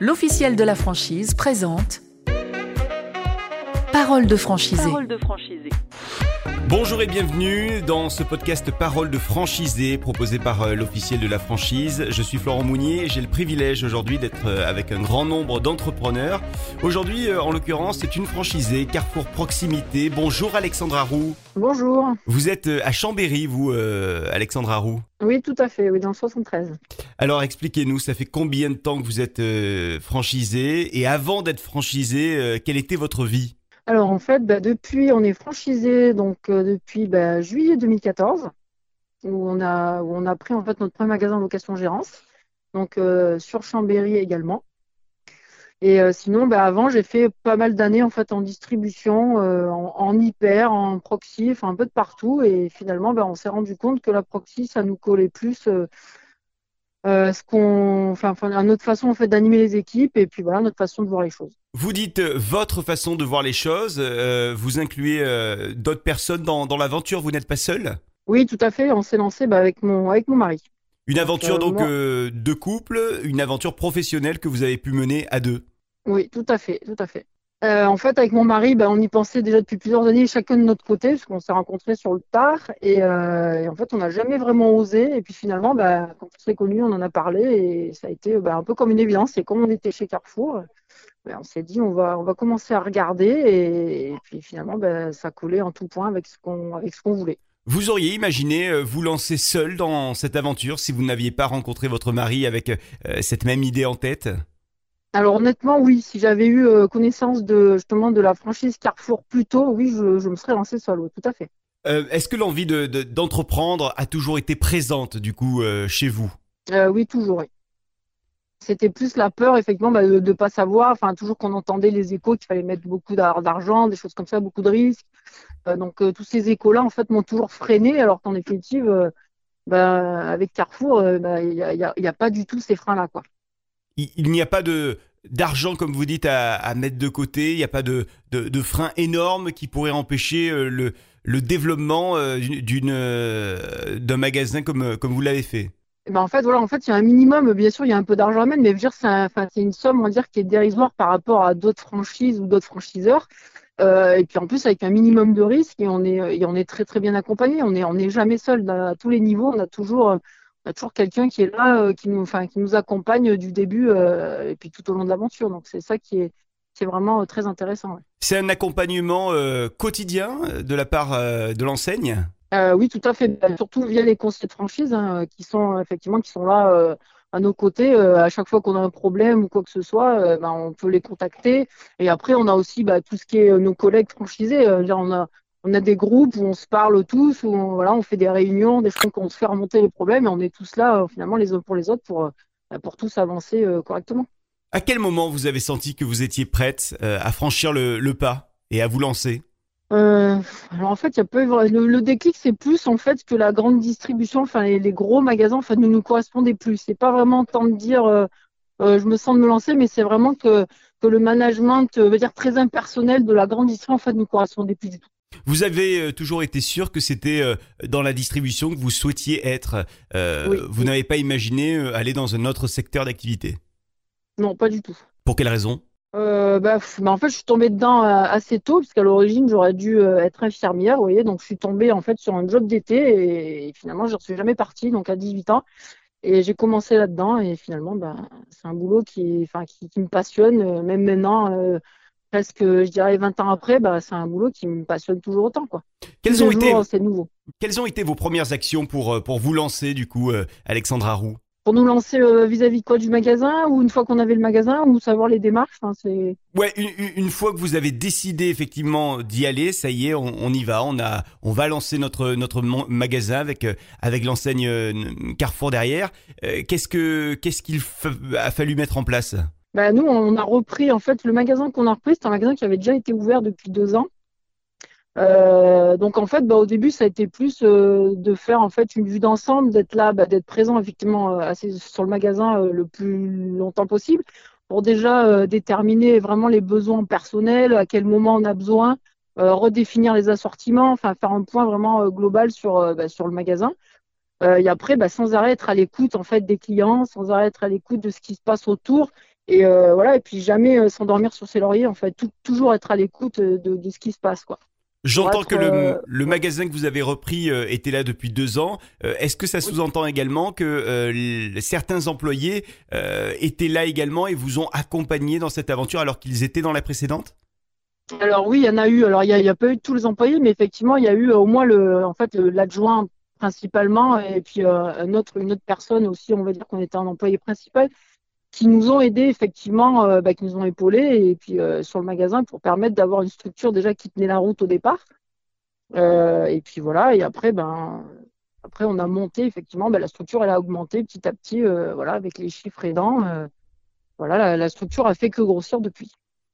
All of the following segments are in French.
l'officiel de la franchise présente Parole de franchisé. Parole de franchisé. Bonjour et bienvenue dans ce podcast Parole de franchisé proposé par euh, l'officiel de la franchise. Je suis Florent Mounier et j'ai le privilège aujourd'hui d'être euh, avec un grand nombre d'entrepreneurs. Aujourd'hui, euh, en l'occurrence, c'est une franchisée Carrefour Proximité. Bonjour Alexandra Roux. Bonjour. Vous êtes à Chambéry, vous, Alexandra Roux Oui, tout à fait, oui, dans le 73. Alors expliquez-nous, ça fait combien de temps que vous êtes franchisé? Et avant d'être franchisé, quelle était votre vie? Alors en fait, bah, depuis, on est franchisé donc euh, depuis bah, juillet 2014, où on a où on a pris en fait notre premier magasin location gérance, donc euh, sur Chambéry également. Et euh, sinon, bah, avant, j'ai fait pas mal d'années en fait en distribution, en, hyper, en proxy, enfin un peu de partout. Et finalement, on s'est rendu compte que la proxy, ça nous collait plus. Ce qu'on, enfin, notre façon en fait d'animer les équipes et puis voilà notre façon de voir les choses. Vous dites euh, votre façon de voir les choses, euh, vous incluez euh, d'autres personnes dans, l'aventure, vous n'êtes pas seul? Oui, tout à fait, on s'est lancé bah, avec, mon, avec mon mari. Une aventure donc, de couple, une aventure professionnelle que vous avez pu mener à deux? Oui, tout à fait, tout à fait. En fait, avec mon mari, bah, on y pensait déjà depuis plusieurs années, chacun de notre côté, parce qu'on s'est rencontrés sur le tard. Et, en fait, on n'a jamais vraiment osé. Et puis finalement, bah, quand on s'est connus, on en a parlé. Et ça a été un peu comme une évidence. Et comme on était chez Carrefour, on s'est dit on va commencer à regarder et, puis finalement ça collait en tout point avec ce qu'on voulait. Vous auriez imaginé euh, vous lancer seul dans cette aventure si vous n'aviez pas rencontré votre mari avec euh, cette même idée en tête? Alors honnêtement oui, si j'avais eu euh, connaissance de justement de la franchise Carrefour plus tôt, oui, je, me serais lancé seul, tout à fait. Est-ce que l'envie d'entreprendre a toujours été présente du coup chez vous? Oui, toujours. Oui. C'était plus la peur, effectivement, bah, de ne pas savoir. Enfin, toujours qu'on entendait les échos qu'il fallait mettre beaucoup d'argent, des choses comme ça, beaucoup de risques. Euh, donc, euh, tous ces échos-là, en fait, m'ont toujours freiné, alors qu'en définitive, euh, bah, avec Carrefour, bah, il n'y a, pas du tout ces freins-là, quoi. Il, n'y a pas de d'argent, comme vous dites, à, mettre de côté. Il n'y a pas de, de, freins énormes qui pourraient empêcher le, le développement d'une d'un magasin comme, comme vous l'avez fait. Eh ben en fait, voilà, en fait, il y a un minimum, bien sûr, il y a un peu d'argent à mettre, mais dire, c'est une somme, on va dire, qui est dérisoire par rapport à d'autres franchises ou d'autres franchiseurs. Euh, et puis en plus avec un minimum de risque et on est et on est très très bien accompagné. On est on n'est jamais seul à tous les niveaux. On a toujours a toujours quelqu'un qui est là, euh, qui nous enfin qui nous accompagne du début euh, et puis tout au long de l'aventure. Donc c'est ça qui est vraiment très intéressant. C'est un accompagnement quotidien de la part de l'enseigne? Euh, oui, tout à fait. Bah, surtout via les conseils de franchise hein, qui sont effectivement qui sont là euh, à nos côtés. Euh, à chaque fois qu'on a un problème ou quoi que ce soit, bah, on peut les contacter. Et après, on a aussi bah, tout ce qui est nos collègues franchisés. on a on a des groupes où on se parle tous, où on, voilà, on fait des réunions, des choses qu'on se fait remonter les problèmes, et on est tous là finalement les uns pour les autres pour pour tous avancer correctement. À quel moment vous avez senti que vous étiez prête à franchir le pas et à vous lancer? Euh, alors en fait, il y a peu le, le déclic, c'est plus en fait que la grande distribution, enfin les, gros magasins, en fait, ne nous correspondaient plus. C'est pas vraiment tant de dire, euh, euh, je me sens de me lancer, mais c'est vraiment que que le management, veut dire très impersonnel de la grande distribution, en fait, ne nous correspondait plus du tout. Vous avez toujours été sûr que c'était dans la distribution que vous souhaitiez être. Vous n'avez pas imaginé aller dans un autre secteur d'activité? Non, pas du tout. Pour quelle raison? Euh, bah, bah, en fait, je suis tombée dedans euh, assez tôt, puisqu'à l'origine, j'aurais dû euh, être infirmière, vous voyez. Donc, je suis tombée en fait sur un job d'été et, finalement, je ne suis jamais partie, donc à 18 ans. Et j'ai commencé là-dedans et finalement, bah, c'est un boulot qui, enfin, qui, me passionne, même maintenant, presque, je dirais 20 ans après, bah, c'est un boulot qui me passionne toujours autant, quoi. Quelles ont été, nouveau. Quelles ont été vos premières actions pour, pour vous lancer, du coup, Alexandra Roux pour nous lancer euh, vis-à-vis quoi? Du magasin ou une fois qu'on avait le magasin ou savoir les démarches c'est ouais une, fois que vous avez décidé effectivement d'y aller ça y est on, y va on a on va lancer notre notre magasin avec euh, avec l'enseigne euh, Carrefour derrière qu'est-ce que qu'est-ce qu'il a fallu mettre en place? Bah, nous on a repris en fait le magasin qu'on a repris c'est un magasin qui avait déjà été ouvert depuis deux ans euh, donc en fait, bah, au début, ça a été plus euh, de faire en fait une vue d'ensemble, d'être là, bah, d'être présent effectivement euh, sur le magasin le plus longtemps possible, pour déjà déterminer vraiment les besoins personnels, à quel moment on a besoin, redéfinir les assortiments, enfin faire un point vraiment global sur le magasin. et après, sans arrêt être à l'écoute en fait des clients, sans arrêt être à l'écoute de ce qui se passe autour Et voilà, et puis jamais s'endormir sur ses lauriers, en fait, toujours être à l'écoute de, de, ce qui se passe, quoi. J'entends que le, magasin que vous avez repris était là depuis deux ans. Est-ce que ça sous-entend également que certains employés étaient là également et vous ont accompagné dans cette aventure alors qu'ils étaient dans la précédente? Alors oui, il y en a eu. Alors il n'y a, a, pas eu tous les employés, mais effectivement, il y a eu au moins le, en fait, l'adjoint principalement, et puis euh, autre, une autre personne aussi, on va dire qu'on était un employé principal, qui nous ont aidés effectivement, euh, bah, qui nous ont épaulés, et puis euh, sur le magasin pour permettre d'avoir une structure déjà qui tenait la route au départ. et puis voilà, et après, ben, après on a monté effectivement, ben, la structure elle a augmenté petit à petit, voilà, avec les chiffres aidants. voilà, la, structure a fait que grossir depuis.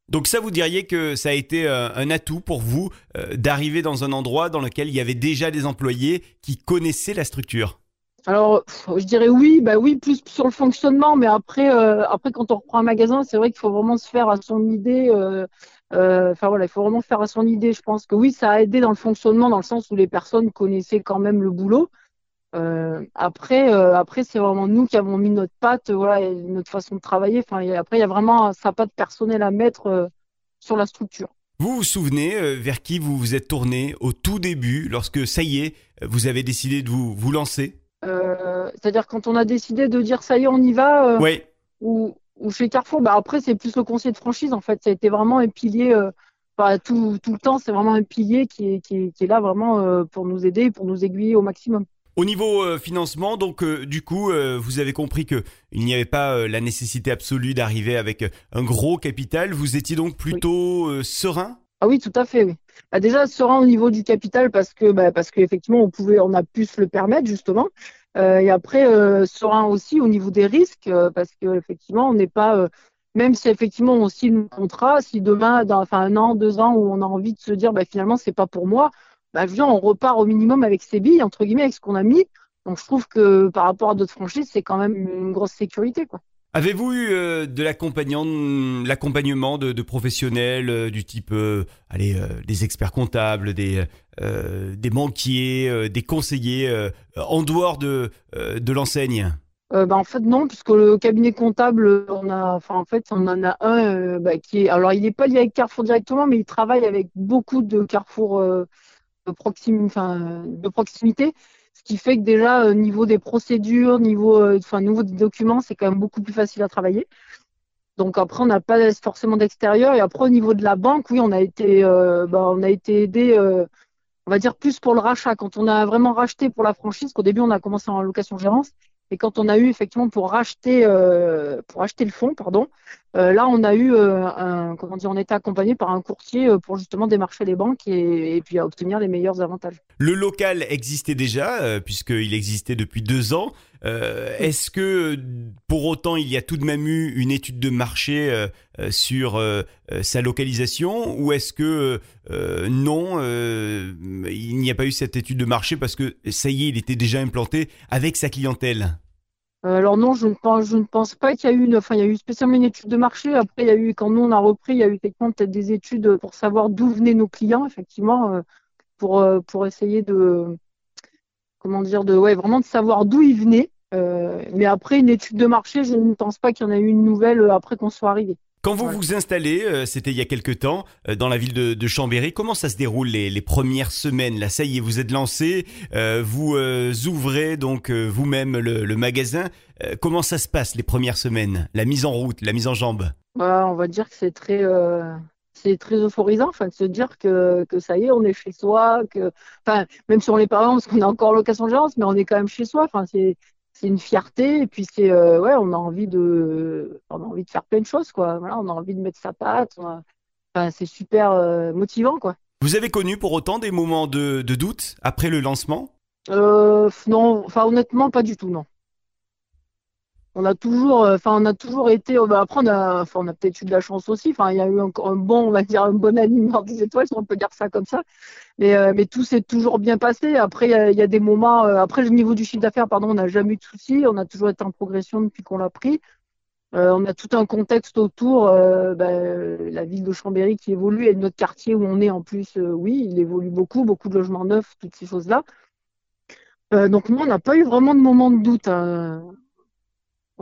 Donc ça, vous diriez que ça a été euh, un atout pour vous euh, d'arriver dans un endroit dans lequel il y avait déjà des employés qui connaissaient la structure? Alors, je dirais oui, bah oui, plus sur le fonctionnement, mais après, euh, après quand on reprend un magasin, c'est vrai qu'il faut vraiment se faire à son idée. Enfin voilà, il faut vraiment faire à son idée. Je pense que oui, ça a aidé dans le fonctionnement, dans le sens où les personnes connaissaient quand même le boulot. après, après c'est vraiment nous qui avons mis notre patte, voilà, notre façon de travailler. Enfin, après, il y a vraiment sa patte personnelle à mettre sur la structure. Vous vous souvenez euh, vers qui vous vous êtes tourné au tout début, lorsque ça y est, vous avez décidé de vous, vous lancer? euh, C'est-à-dire quand on a décidé de dire ça y est, on y va euh, Oui. Ou, chez Carrefour, bah après c'est plus le conseil de franchise en fait. Ça a été vraiment un pilier, tout, tout, le temps, c'est vraiment un pilier qui est, qui est, là vraiment pour nous aider, pour nous aiguiller au maximum. Au niveau euh, financement, donc euh, du coup, euh, vous avez compris que il n'y avait pas la nécessité absolue d'arriver avec un gros capital. Vous étiez donc plutôt serein? Ah oui, tout à fait. Oui. Bah, déjà serein au niveau du capital parce que bah, parce qu'effectivement on pouvait, on a pu se le permettre justement. et après serein aussi au niveau des risques parce qu'effectivement on n'est pas même si effectivement on signe un contrat, si demain, dans enfin un an, deux ans, où on a envie de se dire, bah, finalement, c'est pas pour moi, bah, on repart au minimum avec ses billes, entre guillemets, avec ce qu'on a mis. Donc je trouve que par rapport à d'autres franchises, c'est quand même une grosse sécurité. quoi. Avez-vous eu euh, de l'accompagnement de, professionnels euh, du type, euh, allez, des experts comptables, des, banquiers, des conseillers en dehors de, l'enseigne? Bah, en fait non, puisque le cabinet comptable, on a, enfin en fait on en a un bah, qui est, alors il n'est pas lié avec Carrefour directement, mais il travaille avec beaucoup de Carrefour enfin, de proximité. Ce qui fait que déjà, au euh, niveau des procédures, niveau, euh, enfin, niveau des documents, c'est quand même beaucoup plus facile à travailler. Donc après, on n'a pas forcément d'extérieur. Et après, au niveau de la banque, oui, on a été, euh, bah, on a été aidé, on va dire plus pour le rachat. Quand on a vraiment racheté pour la franchise, qu'au début, on a commencé en location gérance, et quand on a eu effectivement pour racheter, euh, pour acheter le fonds, pardon, euh, là on a eu euh, un, comment dire, on était accompagné par un courtier pour justement démarcher les banques et, puis obtenir les meilleurs avantages. Le local existait déjà puisqu'il existait depuis deux ans. Est-ce que pour autant il y a tout de même eu une étude de marché sur sa localisation ou est-ce que non, il n'y a pas eu cette étude de marché parce que ça y est, il était déjà implanté avec sa clientèle? Euh, alors non, je ne pense, pas qu'il y a eu enfin il y a spécialement une étude de marché. Après, il y a eu quand nous on a repris, il y a eu peut-être des études pour savoir d'où venaient nos clients, effectivement, euh, pour euh, pour essayer de comment dire de ouais vraiment de savoir d'où ils venaient. Mais après une étude de marché, je ne pense pas qu'il y en a eu une nouvelle après qu'on soit arrivé. Quand vous vous installez, euh, c'était il y a quelque temps, euh, dans la ville de, Chambéry, comment ça se déroule les, premières semaines Là, ça y est, vous êtes lancé, euh, vous ouvrez donc vous-même le, magasin. comment ça se passe les premières semaines? La mise en route, la mise en jambe? Bah, On va dire que c'est très, c'est très euphorisant, enfin, de se dire que, que ça y est, on est chez soi, que, enfin, même si on n'est pas parce qu'on est encore en location gérance, mais on est quand même chez soi. Enfin, c'est c'est une fierté et puis c'est euh, ouais on a envie de on a envie de faire plein de choses quoi. Voilà on a envie de mettre sa patte enfin, c'est super euh, motivant quoi. Vous avez connu pour autant des moments de, de doute après le lancement? Euh, non enfin honnêtement pas du tout non on a toujours, euh, enfin, on a toujours été. Euh, on a, enfin, on a peut-être eu de la chance aussi. Enfin, il y a eu un, un, bon, on va dire, un bon alignement des étoiles, si on peut dire ça comme ça. Mais, euh, tout s'est toujours bien passé. Après, il y, a, des moments. après, le niveau du chiffre d'affaires, pardon, on n'a jamais eu de soucis. On a toujours été en progression depuis qu'on l'a pris. on a tout un contexte autour. Bah, la ville de Chambéry qui évolue et notre quartier où on est en plus, oui, il évolue beaucoup, beaucoup de logements neufs, toutes ces choses-là. donc, moi, on n'a pas eu vraiment de moment de doute. Hein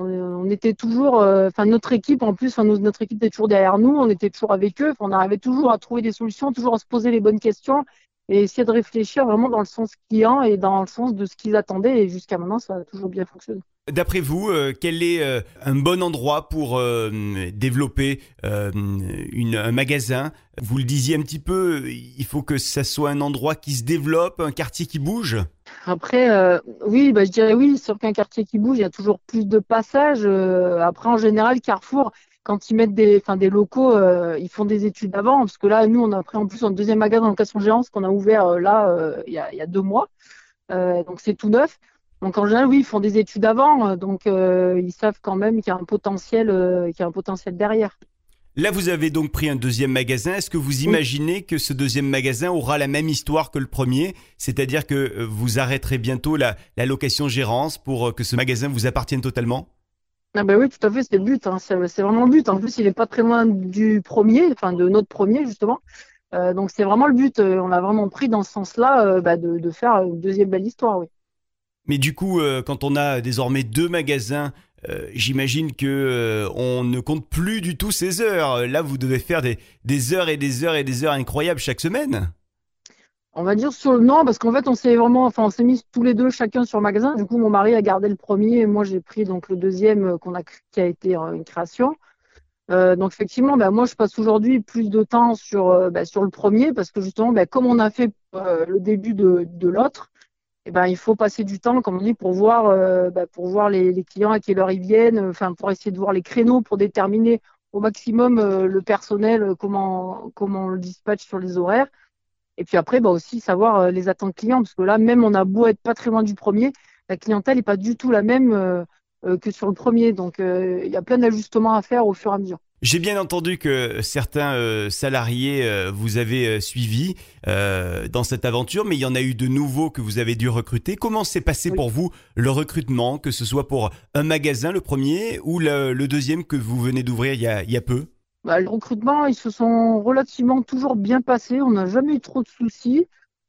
On, était toujours, enfin notre équipe en plus, notre équipe était toujours derrière nous, on était toujours avec eux, on arrivait toujours à trouver des solutions, toujours à se poser les bonnes questions et essayer de réfléchir vraiment dans le sens client et dans le sens de ce qu'ils attendaient. Et jusqu'à maintenant, ça a toujours bien fonctionné. D'après vous, euh, quel est euh, un bon endroit pour euh, développer un magasin? Vous le disiez un petit peu, il faut que ça soit un endroit qui se développe, un quartier qui bouge? Après, oui, bah, je dirais oui, sur qu'un quartier qui bouge, il y a toujours plus de passages. après, en général, Carrefour, quand ils mettent des, des locaux, ils font des études avant, parce que là, nous, on a pris en plus un deuxième magasin en location gérance qu'on a ouvert là il, y a, deux mois. donc c'est tout neuf. Donc en général, oui, ils font des études avant, donc ils savent quand même qu'il y a un potentiel, qu'il y a un potentiel derrière. Là, vous avez donc pris un deuxième magasin. Est-ce que vous imaginez que ce deuxième magasin aura la même histoire que le premier? C'est-à-dire que vous arrêterez bientôt la, la location gérance pour que ce magasin vous appartienne totalement? Ah bah oui, tout à fait, c'est le but. Hein. C'est vraiment le but. En plus, il n'est pas très loin du premier, enfin de notre premier justement. Euh, donc c'est vraiment le but. Euh, on a vraiment pris dans ce sens-là euh, bah, de, faire une deuxième belle histoire, oui. Mais du coup, quand on a désormais deux magasins, j'imagine que on ne compte plus du tout ces heures. Là, vous devez faire des, heures et des heures et des heures incroyables chaque semaine. On va dire sur le non, parce qu'en fait, on s'est vraiment, enfin, on s'est mis tous les deux chacun sur le magasin. Du coup, mon mari a gardé le premier et moi, j'ai pris donc le deuxième euh, a, qui a été euh, une création. Euh, donc effectivement, ben, moi, je passe aujourd'hui plus de temps sur, ben, sur le premier parce que justement, ben, comme on a fait le début de, de l'autre, eh ben, il faut passer du temps, comme on dit, pour voir, ben, pour voir les, clients à quelle heure ils viennent, enfin, pour essayer de voir les créneaux, pour déterminer au maximum le personnel, comment, comment on le dispatche sur les horaires. Et puis après, bah aussi savoir euh, les attentes clients, parce que là, même on a beau être pas très loin du premier, la clientèle n'est pas du tout la même euh, euh, que sur le premier. Donc il y a plein d'ajustements à faire au fur et à mesure. J'ai bien entendu que certains salariés vous avez suivi dans cette aventure, mais il y en a eu de nouveaux que vous avez dû recruter. Comment s'est passé pour vous le recrutement, que ce soit pour un magasin, le premier, ou le, deuxième que vous venez d'ouvrir il, il y a peu? Bah, le recrutement, ils se sont relativement toujours bien passés. On n'a jamais eu trop de soucis.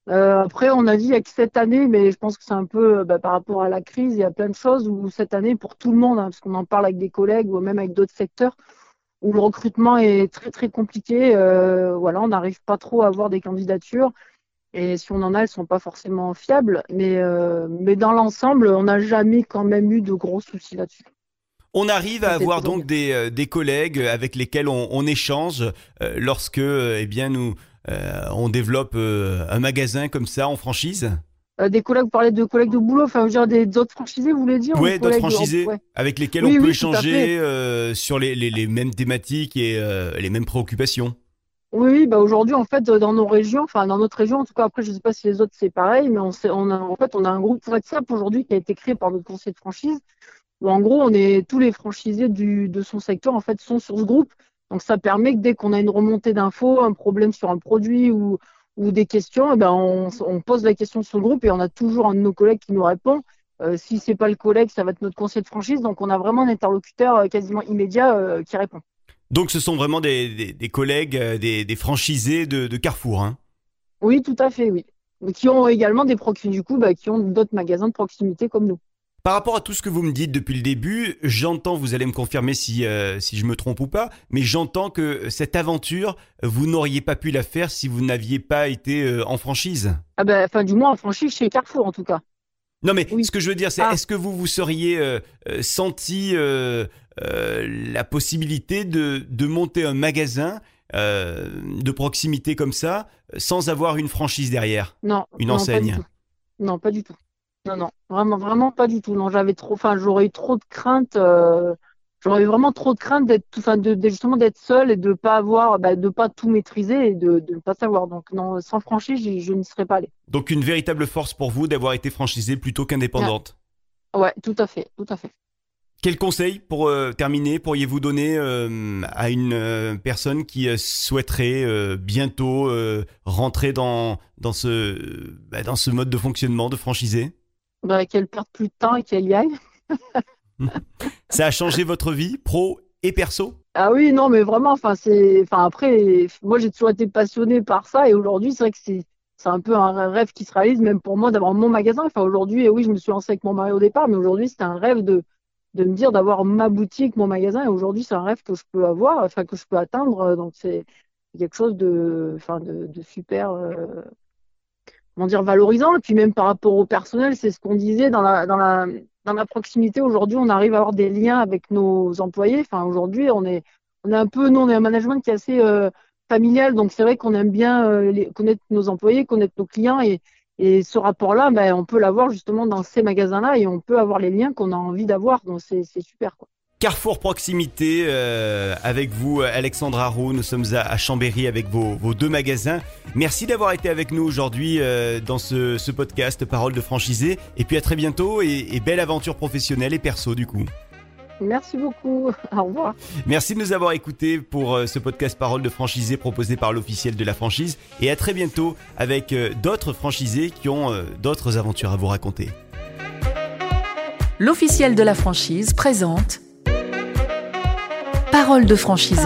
Euh, après, on a dit avec cette année, mais je pense que c'est un peu bah, par rapport à la crise, il y a plein de choses où cette année, pour tout le monde, hein, parce qu'on en parle avec des collègues ou même avec d'autres secteurs, où le recrutement est très très compliqué. Euh, voilà, on n'arrive pas trop à avoir des candidatures. Et si on en a, elles sont pas forcément fiables. Mais, euh, mais dans l'ensemble, on n'a jamais quand même eu de gros soucis là-dessus. On arrive à avoir donc des, euh, des, collègues avec lesquels on, on échange euh, lorsque eh bien nous on développe un magasin comme ça en franchise? Des collègues, vous parlez de collègues de boulot, enfin, je veux dire, des autres franchisés, vous voulez dire Oui, d'autres franchisés avec lesquels on peut échanger sur les, les, les, mêmes thématiques et les mêmes préoccupations. Oui, bah aujourd'hui, en fait, dans nos régions, enfin, dans notre région, en tout cas, après, je ne sais pas si les autres c'est pareil, mais on, on a, en fait, on a un groupe WhatsApp aujourd'hui qui a été créé par notre conseiller de franchise en gros, on est tous les franchisés du, de son secteur en fait sont sur ce groupe. Donc ça permet que dès qu'on a une remontée d'infos, un problème sur un produit ou, ou des questions, eh ben on, on, pose la question sur le groupe et on a toujours un de nos collègues qui nous répond. Euh, si c'est pas le collègue, ça va être notre conseiller de franchise. Donc on a vraiment un interlocuteur euh, quasiment immédiat euh, qui répond. Donc ce sont vraiment des, des, collègues, euh, des, des, franchisés de, de Carrefour. Hein oui, tout à fait, oui. Mais qui ont également des du coup, bah, qui ont d'autres magasins de proximité comme nous. Par rapport à tout ce que vous me dites depuis le début, j'entends, vous allez me confirmer si, euh, si je me trompe ou pas, mais j'entends que cette aventure, vous n'auriez pas pu la faire si vous n'aviez pas été euh, en franchise. Ah ben, enfin, du moins en franchise chez Carrefour en tout cas. Non mais ce que je veux dire, c'est ah. est-ce que vous vous seriez euh, senti la possibilité de, de monter un magasin de proximité comme ça sans avoir une franchise derrière? Non. Une enseigne? non, pas du tout. Non, non, vraiment, vraiment pas du tout. Non, j'avais trop, enfin, j'aurais eu trop de crainte. Euh, j'aurais eu vraiment trop de crainte d'être, enfin, de, justement d'être seule et de pas avoir, bah, de pas tout maîtriser et de, ne pas savoir. Donc, non, sans franchise, je, je n'y serais pas allée. Donc, une véritable force pour vous d'avoir été franchisée plutôt qu'indépendante. Ouais. tout à fait, tout à fait. Quel conseil pour euh, terminer pourriez-vous donner euh, à une personne qui souhaiterait bientôt rentrer dans, dans, ce, bah, dans ce mode de fonctionnement de franchisé bah, qu'elle perde plus de temps et qu'elle y aille. Ça a changé votre vie, pro et perso? Ah oui, non, mais vraiment, enfin, c'est, enfin, après, moi, j'ai toujours été passionnée par ça et aujourd'hui, c'est vrai que c'est, c'est un peu un rêve qui se réalise, même pour moi, d'avoir mon magasin. Enfin, aujourd'hui, oui, je me suis lancée avec mon mari au départ, mais aujourd'hui, c'est un rêve de, de me dire d'avoir ma boutique, mon magasin. Et aujourd'hui, c'est un rêve que je peux avoir, enfin que je peux atteindre. Donc c'est quelque chose de, enfin de, de super, euh, dire, valorisant. Et puis même par rapport au personnel, c'est ce qu'on disait dans la, dans la, dans la proximité. Aujourd'hui, on arrive à avoir des liens avec nos employés. Enfin aujourd'hui, on est, on est un peu, nous, on est un management qui est assez euh, familial. Donc c'est vrai qu'on aime bien euh, les, connaître nos employés, connaître nos clients et et ce rapport-là, ben, on peut l'avoir justement dans ces magasins-là et on peut avoir les liens qu'on a envie d'avoir. Donc c'est super. Quoi. Carrefour Proximité, euh, avec vous, Alexandra Roux. Nous sommes à, Chambéry avec vos, vos, deux magasins. Merci d'avoir été avec nous aujourd'hui euh, dans ce, ce, podcast Parole de franchisé. Et puis à très bientôt et, et belle aventure professionnelle et perso du coup. Merci beaucoup. Au revoir. Merci de nous avoir écoutés pour euh, ce podcast Parole de franchisé proposé par l'officiel de la franchise. Et à très bientôt avec euh, d'autres franchisés qui ont euh, d'autres aventures à vous raconter. L'officiel de la franchise présente Parole de franchisé.